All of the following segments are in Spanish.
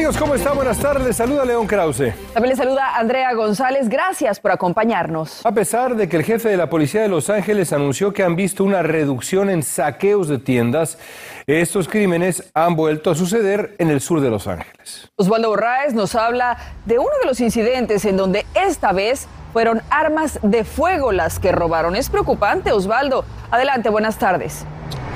Amigos, ¿cómo están? Buenas tardes. Saluda León Krause. También le saluda Andrea González. Gracias por acompañarnos. A pesar de que el jefe de la policía de Los Ángeles anunció que han visto una reducción en saqueos de tiendas, estos crímenes han vuelto a suceder en el sur de Los Ángeles. Osvaldo Borraes nos habla de uno de los incidentes en donde esta vez fueron armas de fuego las que robaron. Es preocupante, Osvaldo. Adelante, buenas tardes.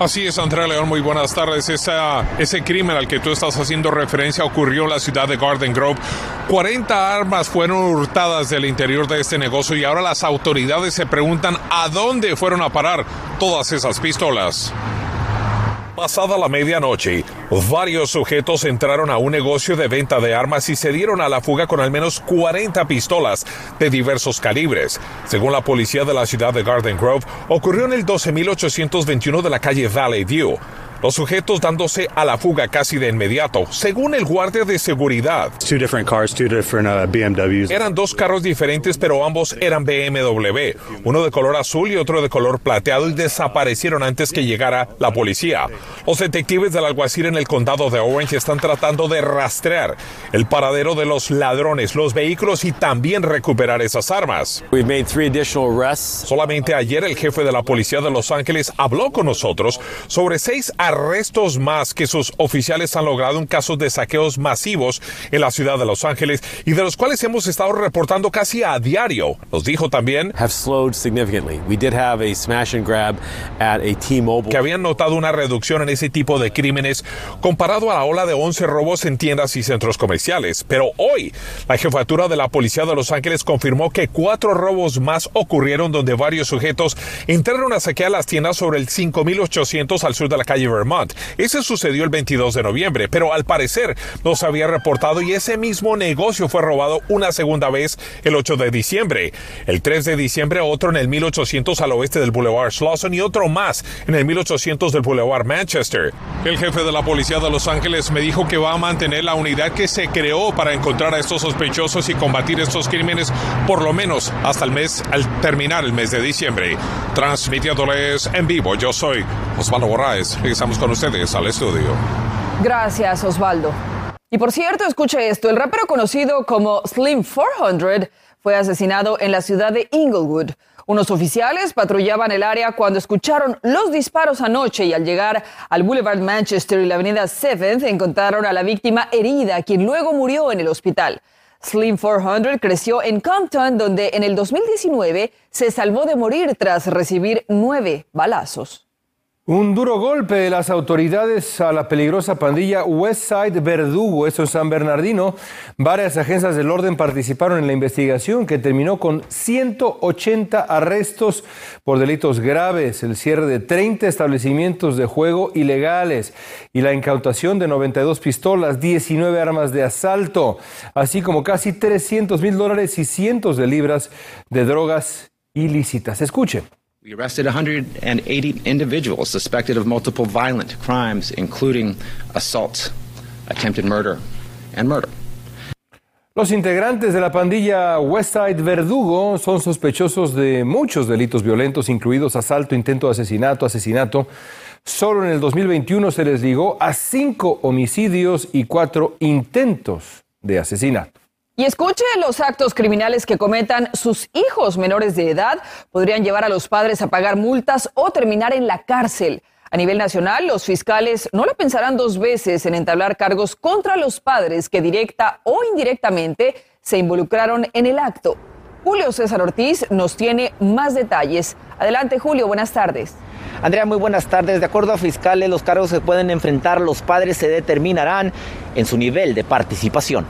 Así es, Andrea León, muy buenas tardes. ese crimen al que tú estás haciendo referencia ocurrió en la ciudad de Garden Grove. 40 armas fueron hurtadas del interior de este negocio y ahora las autoridades se preguntan a dónde fueron a parar todas esas pistolas. Pasada la medianoche, varios sujetos entraron a un negocio de venta de armas y se dieron a la fuga con al menos 40 pistolas de diversos calibres. Según la policía de la ciudad de Garden Grove, ocurrió en el 12821 de la calle Valley View los sujetos dándose a la fuga casi de inmediato, según el guardia de seguridad. Uh, eran dos carros diferentes, pero ambos eran BMW, uno de color azul y otro de color plateado, y desaparecieron antes que llegara la policía. Los detectives del alguacil en el condado de Orange están tratando de rastrear el paradero de los ladrones, los vehículos y también recuperar esas armas. Solamente ayer el jefe de la policía de Los Ángeles habló con nosotros sobre seis armas arrestos más que sus oficiales han logrado en casos de saqueos masivos en la ciudad de Los Ángeles y de los cuales hemos estado reportando casi a diario. Nos dijo también que habían notado una reducción en ese tipo de crímenes comparado a la ola de 11 robos en tiendas y centros comerciales. Pero hoy, la jefatura de la policía de Los Ángeles confirmó que cuatro robos más ocurrieron donde varios sujetos entraron a saquear las tiendas sobre el 5800 al sur de la calle Vermont. Ese sucedió el 22 de noviembre, pero al parecer no se había reportado y ese mismo negocio fue robado una segunda vez el 8 de diciembre. El 3 de diciembre otro en el 1800 al oeste del Boulevard Slauson y otro más en el 1800 del Boulevard Manchester. El jefe de la policía de Los Ángeles me dijo que va a mantener la unidad que se creó para encontrar a estos sospechosos y combatir estos crímenes por lo menos hasta el mes, al terminar el mes de diciembre. Transmitiéndoles en vivo, yo soy Osvaldo Borraes con ustedes al estudio. Gracias, Osvaldo. Y por cierto, escuche esto, el rapero conocido como Slim 400 fue asesinado en la ciudad de Inglewood. Unos oficiales patrullaban el área cuando escucharon los disparos anoche y al llegar al Boulevard Manchester y la avenida 7th encontraron a la víctima herida, quien luego murió en el hospital. Slim 400 creció en Compton, donde en el 2019 se salvó de morir tras recibir nueve balazos. Un duro golpe de las autoridades a la peligrosa pandilla Westside Verdugo, eso es San Bernardino. Varias agencias del orden participaron en la investigación que terminó con 180 arrestos por delitos graves, el cierre de 30 establecimientos de juego ilegales y la incautación de 92 pistolas, 19 armas de asalto, así como casi 300 mil dólares y cientos de libras de drogas ilícitas. Escuchen. We arrested 180 individuals suspected of multiple violent crimes, including assault, attempted murder, and murder. Los integrantes de la pandilla Westside Verdugo son sospechosos de muchos delitos violentos, incluidos asalto, intento de asesinato, asesinato. Solo en el 2021 se les ligó a cinco homicidios y cuatro intentos de asesinato. Y escuche, los actos criminales que cometan sus hijos menores de edad podrían llevar a los padres a pagar multas o terminar en la cárcel. A nivel nacional, los fiscales no lo pensarán dos veces en entablar cargos contra los padres que directa o indirectamente se involucraron en el acto. Julio César Ortiz nos tiene más detalles. Adelante, Julio, buenas tardes. Andrea, muy buenas tardes. De acuerdo a fiscales, los cargos que pueden enfrentar los padres se determinarán en su nivel de participación.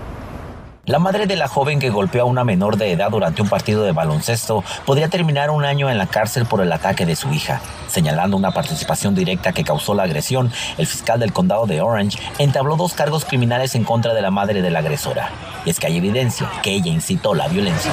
La madre de la joven que golpeó a una menor de edad durante un partido de baloncesto podría terminar un año en la cárcel por el ataque de su hija. Señalando una participación directa que causó la agresión, el fiscal del condado de Orange entabló dos cargos criminales en contra de la madre de la agresora. Y es que hay evidencia que ella incitó la violencia.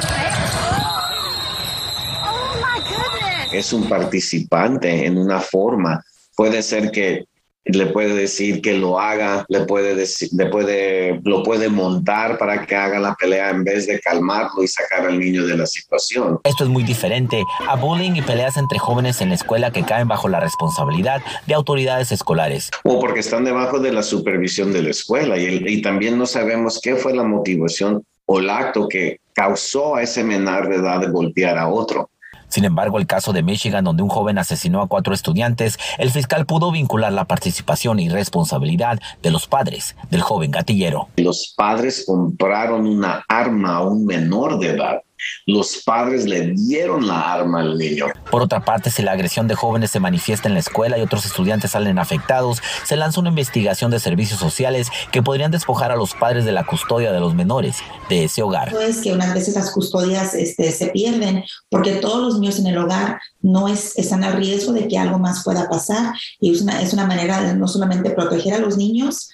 Es un participante en una forma. Puede ser que le puede decir que lo haga, le puede decir, le puede, lo puede montar para que haga la pelea en vez de calmarlo y sacar al niño de la situación. Esto es muy diferente a bullying y peleas entre jóvenes en la escuela que caen bajo la responsabilidad de autoridades escolares. O porque están debajo de la supervisión de la escuela y, y también no sabemos qué fue la motivación o el acto que causó a ese menor de edad de golpear a otro. Sin embargo, el caso de Michigan, donde un joven asesinó a cuatro estudiantes, el fiscal pudo vincular la participación y responsabilidad de los padres del joven gatillero. Los padres compraron una arma a un menor de edad los padres le dieron la arma al niño. Por otra parte, si la agresión de jóvenes se manifiesta en la escuela y otros estudiantes salen afectados, se lanza una investigación de servicios sociales que podrían despojar a los padres de la custodia de los menores de ese hogar. Es que unas veces las custodias este, se pierden porque todos los niños en el hogar no es, están a riesgo de que algo más pueda pasar y es una, es una manera de no solamente proteger a los niños,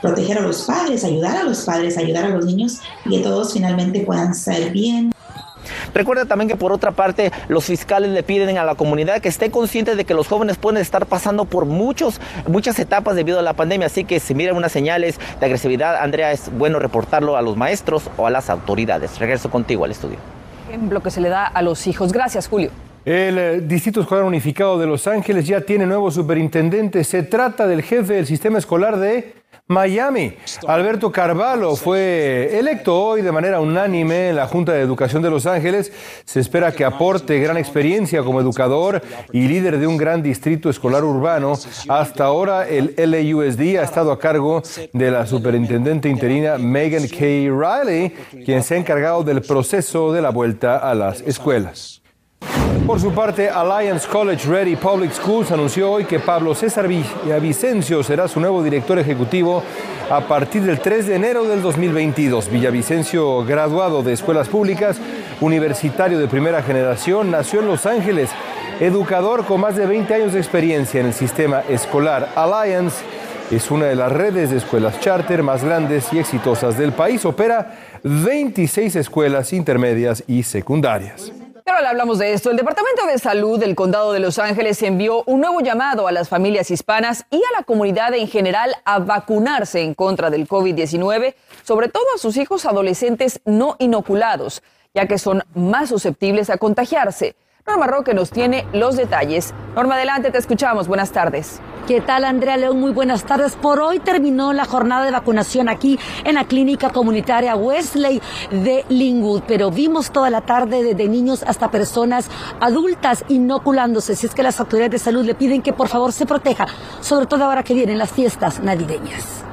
proteger a los padres, ayudar a los padres, ayudar a los niños y que todos finalmente puedan ser bien. Recuerda también que por otra parte los fiscales le piden a la comunidad que esté consciente de que los jóvenes pueden estar pasando por muchos, muchas etapas debido a la pandemia, así que si miran unas señales de agresividad, Andrea, es bueno reportarlo a los maestros o a las autoridades. Regreso contigo al estudio. Ejemplo que se le da a los hijos. Gracias, Julio. El eh, Distrito Escolar Unificado de Los Ángeles ya tiene nuevo superintendente. Se trata del jefe del sistema escolar de Miami. Alberto Carvalho fue electo hoy de manera unánime en la Junta de Educación de Los Ángeles. Se espera que aporte gran experiencia como educador y líder de un gran distrito escolar urbano. Hasta ahora el LAUSD ha estado a cargo de la superintendente interina Megan K. Riley, quien se ha encargado del proceso de la vuelta a las escuelas. Por su parte, Alliance College Ready Public Schools anunció hoy que Pablo César Villavicencio será su nuevo director ejecutivo a partir del 3 de enero del 2022. Villavicencio, graduado de escuelas públicas, universitario de primera generación, nació en Los Ángeles, educador con más de 20 años de experiencia en el sistema escolar. Alliance es una de las redes de escuelas charter más grandes y exitosas del país. Opera 26 escuelas intermedias y secundarias. Hablamos de esto. El Departamento de Salud del Condado de Los Ángeles envió un nuevo llamado a las familias hispanas y a la comunidad en general a vacunarse en contra del COVID-19, sobre todo a sus hijos adolescentes no inoculados, ya que son más susceptibles a contagiarse. Norma Roque nos tiene los detalles. Norma, adelante, te escuchamos. Buenas tardes. ¿Qué tal, Andrea León? Muy buenas tardes. Por hoy terminó la jornada de vacunación aquí en la clínica comunitaria Wesley de Linwood, pero vimos toda la tarde desde niños hasta personas adultas inoculándose. Si es que las autoridades de salud le piden que por favor se proteja, sobre todo ahora que vienen las fiestas navideñas.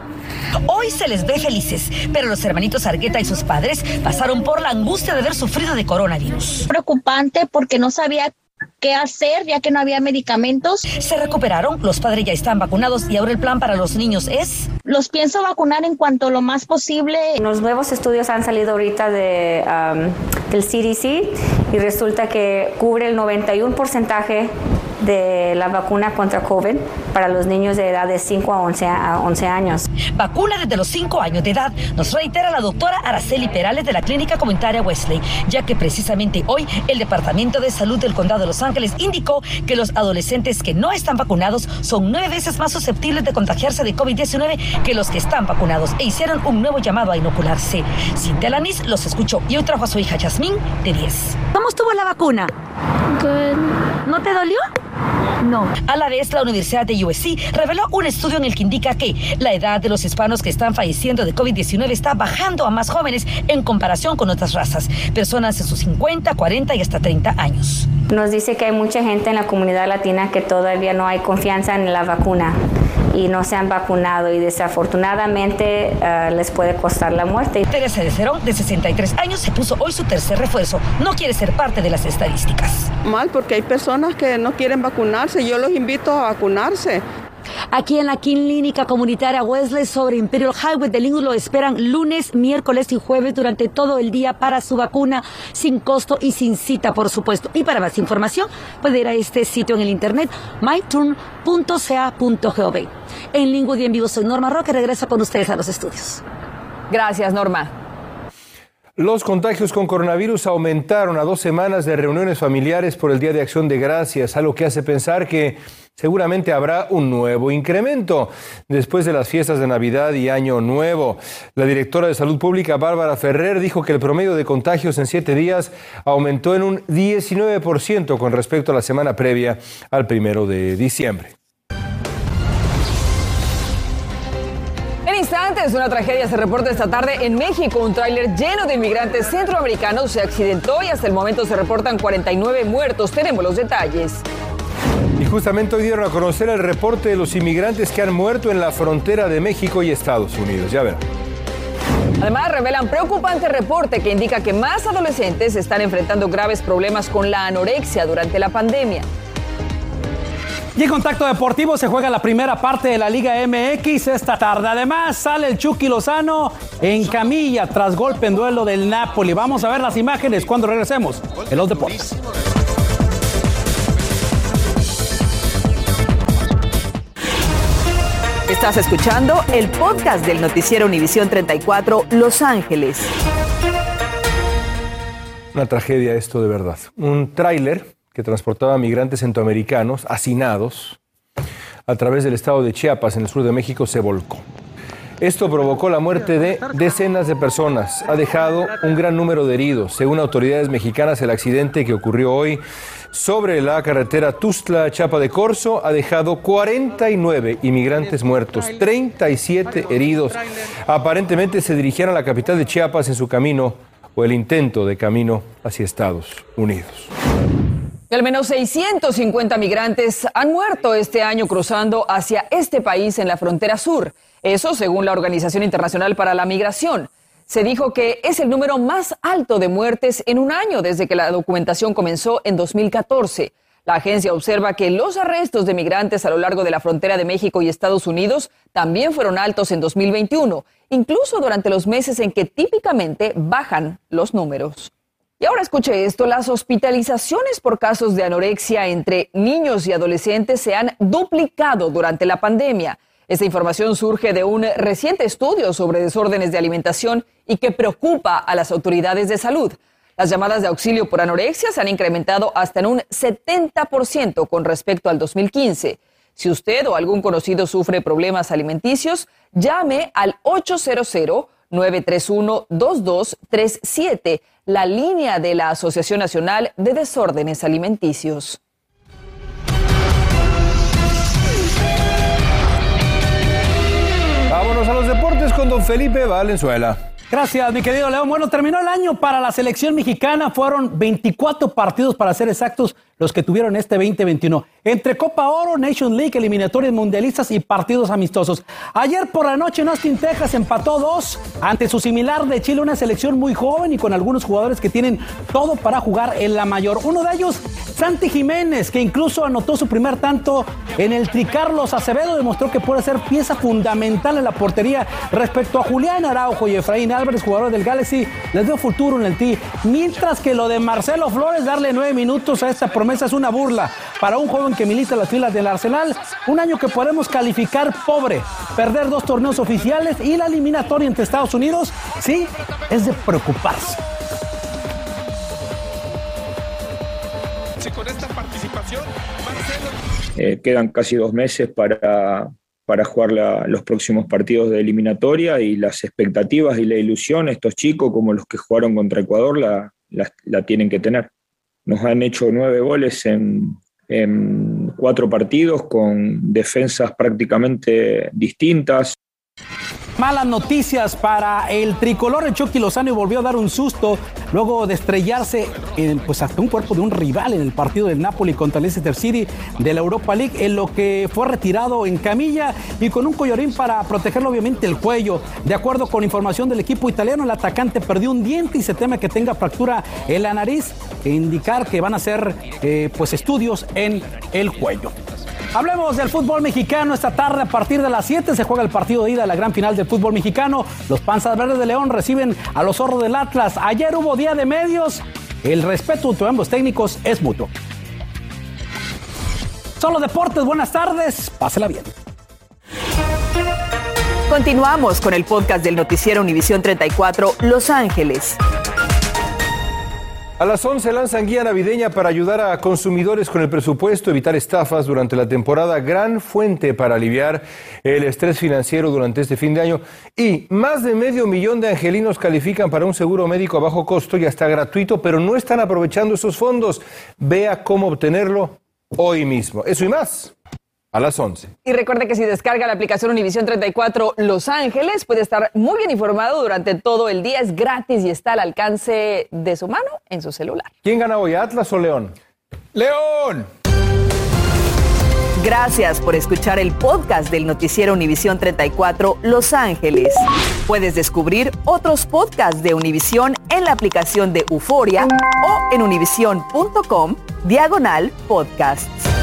Hoy se les ve felices, pero los hermanitos Argueta y sus padres pasaron por la angustia de haber sufrido de coronavirus. Preocupante porque no sabía qué hacer ya que no había medicamentos. Se recuperaron, los padres ya están vacunados y ahora el plan para los niños es... Los pienso vacunar en cuanto lo más posible. Los nuevos estudios han salido ahorita de, um, del CDC y resulta que cubre el 91 porcentaje de la vacuna contra COVID para los niños de edad de 5 a 11, a 11 años. Vacuna desde los 5 años de edad, nos reitera la doctora Araceli Perales de la Clínica Comunitaria Wesley, ya que precisamente hoy el Departamento de Salud del Condado de Los Ángeles indicó que los adolescentes que no están vacunados son nueve veces más susceptibles de contagiarse de COVID-19 que los que están vacunados e hicieron un nuevo llamado a inocularse. Cintia Lanis los escuchó y hoy trajo a su hija Yasmín de 10. ¿Cómo estuvo la vacuna? ¿No te dolió? No. A la vez, la Universidad de USC reveló un estudio en el que indica que la edad de los hispanos que están falleciendo de COVID-19 está bajando a más jóvenes en comparación con otras razas, personas de sus 50, 40 y hasta 30 años. Nos dice que hay mucha gente en la comunidad latina que todavía no hay confianza en la vacuna y no se han vacunado y desafortunadamente uh, les puede costar la muerte. Teresa de Cerón, de 63 años, se puso hoy su tercer refuerzo. No quiere ser parte de las estadísticas. Mal porque hay personas que no quieren vacunarse. Yo los invito a vacunarse. Aquí en la clínica comunitaria Wesley sobre Imperial Highway de Linwood lo esperan lunes, miércoles y jueves durante todo el día para su vacuna sin costo y sin cita, por supuesto. Y para más información puede ir a este sitio en el internet myturn.ca.gov. En Linwood y en vivo soy Norma Roque, regreso con ustedes a los estudios. Gracias, Norma. Los contagios con coronavirus aumentaron a dos semanas de reuniones familiares por el Día de Acción de Gracias, algo que hace pensar que seguramente habrá un nuevo incremento después de las fiestas de Navidad y Año Nuevo. La directora de Salud Pública, Bárbara Ferrer, dijo que el promedio de contagios en siete días aumentó en un 19% con respecto a la semana previa al primero de diciembre. En instantes, una tragedia se reporta esta tarde en México. Un tráiler lleno de inmigrantes centroamericanos se accidentó y hasta el momento se reportan 49 muertos. Tenemos los detalles. Y justamente hoy dieron a conocer el reporte de los inmigrantes que han muerto en la frontera de México y Estados Unidos. Ya verán. Además, revelan preocupante reporte que indica que más adolescentes están enfrentando graves problemas con la anorexia durante la pandemia. Y en Contacto Deportivo se juega la primera parte de la Liga MX esta tarde. Además, sale el Chucky Lozano en camilla tras golpe en duelo del Napoli. Vamos a ver las imágenes cuando regresemos en los deportes. Estás escuchando el podcast del noticiero Univisión 34 Los Ángeles. Una tragedia esto de verdad. Un tráiler que transportaba migrantes centroamericanos hacinados a través del estado de Chiapas en el sur de México se volcó. Esto provocó la muerte de decenas de personas, ha dejado un gran número de heridos. Según autoridades mexicanas, el accidente que ocurrió hoy sobre la carretera Tustla-Chapa de Corzo ha dejado 49 inmigrantes muertos, 37 heridos. Aparentemente se dirigían a la capital de Chiapas en su camino o el intento de camino hacia Estados Unidos. Al menos 650 migrantes han muerto este año cruzando hacia este país en la frontera sur. Eso según la Organización Internacional para la Migración. Se dijo que es el número más alto de muertes en un año desde que la documentación comenzó en 2014. La agencia observa que los arrestos de migrantes a lo largo de la frontera de México y Estados Unidos también fueron altos en 2021, incluso durante los meses en que típicamente bajan los números. Y ahora escuche esto, las hospitalizaciones por casos de anorexia entre niños y adolescentes se han duplicado durante la pandemia. Esta información surge de un reciente estudio sobre desórdenes de alimentación y que preocupa a las autoridades de salud. Las llamadas de auxilio por anorexia se han incrementado hasta en un 70% con respecto al 2015. Si usted o algún conocido sufre problemas alimenticios, llame al 800-931-2237 la línea de la Asociación Nacional de Desórdenes Alimenticios. Vámonos a los deportes con don Felipe Valenzuela. Gracias, mi querido León. Bueno, terminó el año para la selección mexicana. Fueron 24 partidos, para ser exactos, los que tuvieron este 2021. Entre Copa Oro, Nation League, eliminatorias mundialistas y partidos amistosos. Ayer por la noche en Austin, Texas, empató dos ante su similar de Chile, una selección muy joven y con algunos jugadores que tienen todo para jugar en la mayor. Uno de ellos, Santi Jiménez, que incluso anotó su primer tanto en el Tricarlos Acevedo, demostró que puede ser pieza fundamental en la portería respecto a Julián Araujo y Efraín Álvarez, jugadores del Galaxy, les dio futuro en el T. Mientras que lo de Marcelo Flores, darle nueve minutos a esta promesa es una burla para un joven que milita en las filas del Arsenal. Un año que podemos calificar pobre. Perder dos torneos oficiales y la eliminatoria entre Estados Unidos, sí, es de preocuparse. con esta participación, eh, quedan casi dos meses para, para jugar la, los próximos partidos de eliminatoria y las expectativas y la ilusión, estos chicos como los que jugaron contra Ecuador, la, la, la tienen que tener. Nos han hecho nueve goles en, en cuatro partidos con defensas prácticamente distintas. Malas noticias para el tricolor. El Chucky Lozano volvió a dar un susto luego de estrellarse en, pues, hasta un cuerpo de un rival en el partido del Napoli contra el Leicester City de la Europa League, en lo que fue retirado en camilla y con un collarín para protegerlo obviamente el cuello. De acuerdo con información del equipo italiano, el atacante perdió un diente y se teme que tenga fractura en la nariz, e indicar que van a hacer eh, pues estudios en el cuello. Hablemos del fútbol mexicano. Esta tarde a partir de las 7 se juega el partido de ida de la gran final del fútbol mexicano. Los Panzas Verdes de León reciben a los Zorros del Atlas. Ayer hubo día de medios. El respeto entre ambos técnicos es mutuo. Son los deportes. Buenas tardes. Pásela bien. Continuamos con el podcast del noticiero Univisión 34 Los Ángeles. A las 11 lanzan guía navideña para ayudar a consumidores con el presupuesto, evitar estafas durante la temporada, gran fuente para aliviar el estrés financiero durante este fin de año. Y más de medio millón de angelinos califican para un seguro médico a bajo costo y hasta gratuito, pero no están aprovechando esos fondos. Vea cómo obtenerlo hoy mismo. Eso y más a las 11. Y recuerde que si descarga la aplicación Univisión 34 Los Ángeles, puede estar muy bien informado durante todo el día. Es gratis y está al alcance de su mano en su celular. ¿Quién gana hoy, Atlas o León? León. Gracias por escuchar el podcast del noticiero Univisión 34 Los Ángeles. Puedes descubrir otros podcasts de Univisión en la aplicación de Euforia o en univision.com diagonal podcasts.